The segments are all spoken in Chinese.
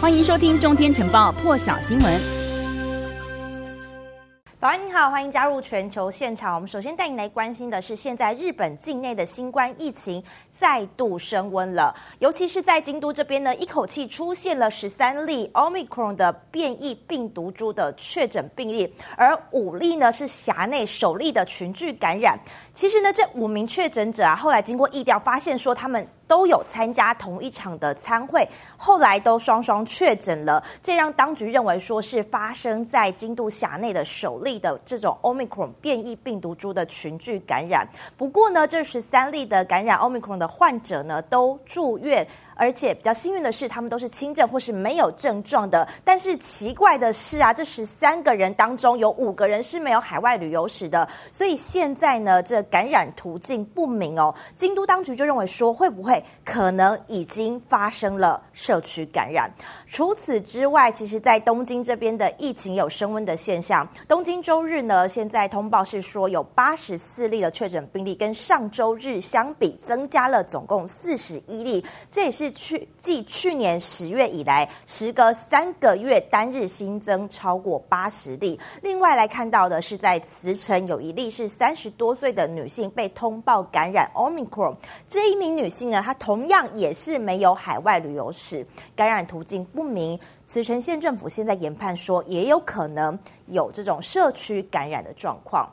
欢迎收听《中天晨报》破晓新闻。早安，您好，欢迎加入全球现场。我们首先带你来关心的是，现在日本境内的新冠疫情再度升温了，尤其是在京都这边呢，一口气出现了十三例 Omicron 的变异病毒株的确诊病例，而五例呢是辖内首例的群聚感染。其实呢，这五名确诊者啊，后来经过疫调发现说他们。都有参加同一场的参会，后来都双双确诊了，这让当局认为说是发生在京都辖内的首例的这种 Omicron 变异病毒株的群聚感染。不过呢，这十三例的感染 Omicron 的患者呢，都住院。而且比较幸运的是，他们都是轻症或是没有症状的。但是奇怪的是啊，这十三个人当中有五个人是没有海外旅游史的，所以现在呢，这感染途径不明哦。京都当局就认为说，会不会可能已经发生了社区感染？除此之外，其实，在东京这边的疫情有升温的现象。东京周日呢，现在通报是说有八十四例的确诊病例，跟上周日相比增加了总共四十一例，这也是。去继去年十月以来，时隔三个月单日新增超过八十例。另外来看到的是，在慈城有一例是三十多岁的女性被通报感染 Omicron。这一名女性呢，她同样也是没有海外旅游史，感染途径不明。慈城县政府现在研判说，也有可能有这种社区感染的状况。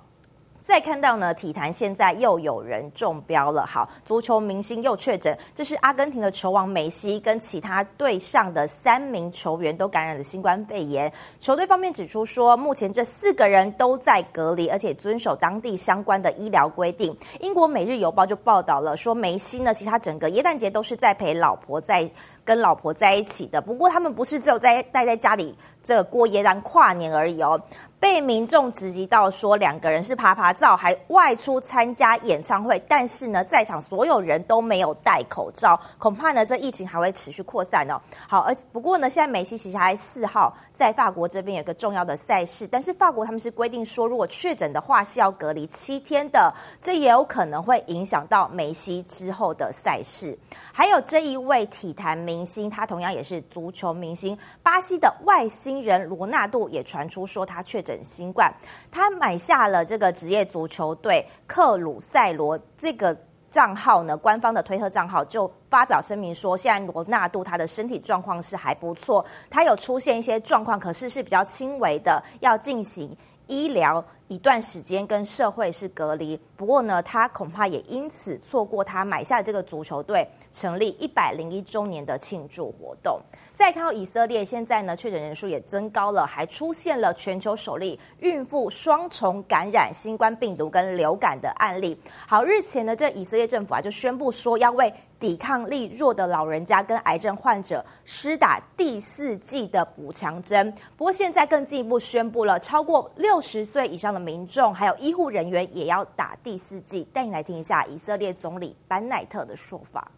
再看到呢，体坛现在又有人中标了。好，足球明星又确诊，这是阿根廷的球王梅西跟其他队上的三名球员都感染了新冠肺炎。球队方面指出说，目前这四个人都在隔离，而且遵守当地相关的医疗规定。英国《每日邮报》就报道了说，梅西呢，其实他整个耶诞节都是在陪老婆在跟老婆在一起的。不过他们不是只有在待在家里。这个过耶诞跨年而已哦，被民众直击到说两个人是趴趴走，还外出参加演唱会，但是呢，在场所有人都没有戴口罩，恐怕呢，这疫情还会持续扩散哦。好，而不过呢，现在梅西其实还四号在法国这边有个重要的赛事，但是法国他们是规定说，如果确诊的话是要隔离七天的，这也有可能会影响到梅西之后的赛事。还有这一位体坛明星，他同样也是足球明星，巴西的外星。人罗纳度也传出说他确诊新冠，他买下了这个职业足球队克鲁塞罗这个账号呢，官方的推特账号就发表声明说，现在罗纳度他的身体状况是还不错，他有出现一些状况，可是是比较轻微的，要进行医疗一段时间跟社会是隔离。不过呢，他恐怕也因此错过他买下这个足球队成立一百零一周年的庆祝活动。再看到以色列，现在呢确诊人数也增高了，还出现了全球首例孕妇双重感染新冠病毒跟流感的案例。好，日前呢，这以色列政府啊就宣布说要为抵抗力弱的老人家跟癌症患者施打第四剂的补强针。不过现在更进一步宣布了，超过六十岁以上的民众还有医护人员也要打第四剂。带你来听一下以色列总理班奈特的说法。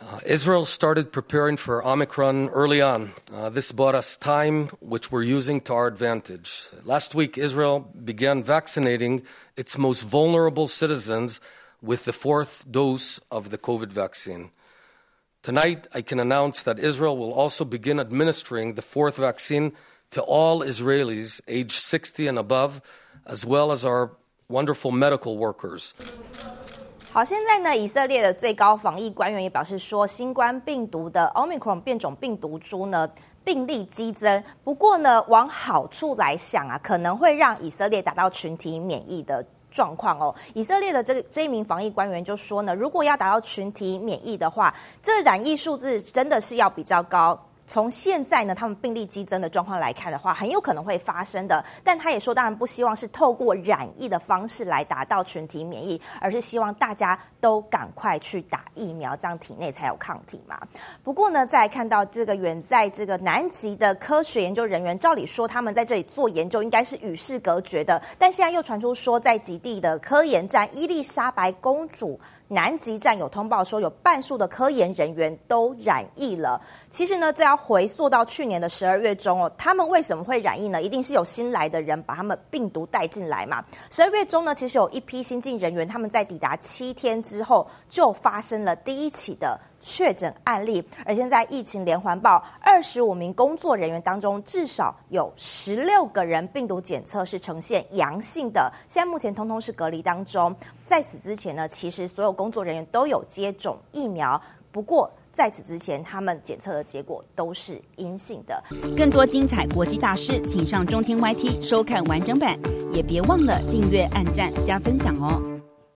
Uh, Israel started preparing for Omicron early on. Uh, this bought us time, which we're using to our advantage. Last week, Israel began vaccinating its most vulnerable citizens with the fourth dose of the COVID vaccine. Tonight, I can announce that Israel will also begin administering the fourth vaccine to all Israelis aged 60 and above, as well as our wonderful medical workers. 好，现在呢，以色列的最高防疫官员也表示说，新冠病毒的 Omicron 变种病毒株呢，病例激增。不过呢，往好处来想啊，可能会让以色列达到群体免疫的 状况哦。以色列的这个这一名防疫官员就说呢，如果要达到群体免疫的话，这染疫数字真的是要比较高。从现在呢，他们病例激增的状况来看的话，很有可能会发生的。但他也说，当然不希望是透过染疫的方式来达到群体免疫，而是希望大家都赶快去打疫苗，这样体内才有抗体嘛。不过呢，再看到这个远在这个南极的科学研究人员，照理说他们在这里做研究应该是与世隔绝的，但现在又传出说，在极地的科研站伊丽莎白公主。南极站有通报说，有半数的科研人员都染疫了。其实呢，这要回溯到去年的十二月中哦，他们为什么会染疫呢？一定是有新来的人把他们病毒带进来嘛。十二月中呢，其实有一批新进人员，他们在抵达七天之后，就发生了第一起的确诊案例。而现在疫情连环爆，二十五名工作人员当中，至少有十六个人病毒检测是呈现阳性的，现在目前通通是隔离当中。在此之前呢，其实所有工作人员都有接种疫苗，不过。在此之前，他们检测的结果都是阴性的。更多精彩国际大师，请上中天 YT 收看完整版，也别忘了订阅、按赞、加分享哦。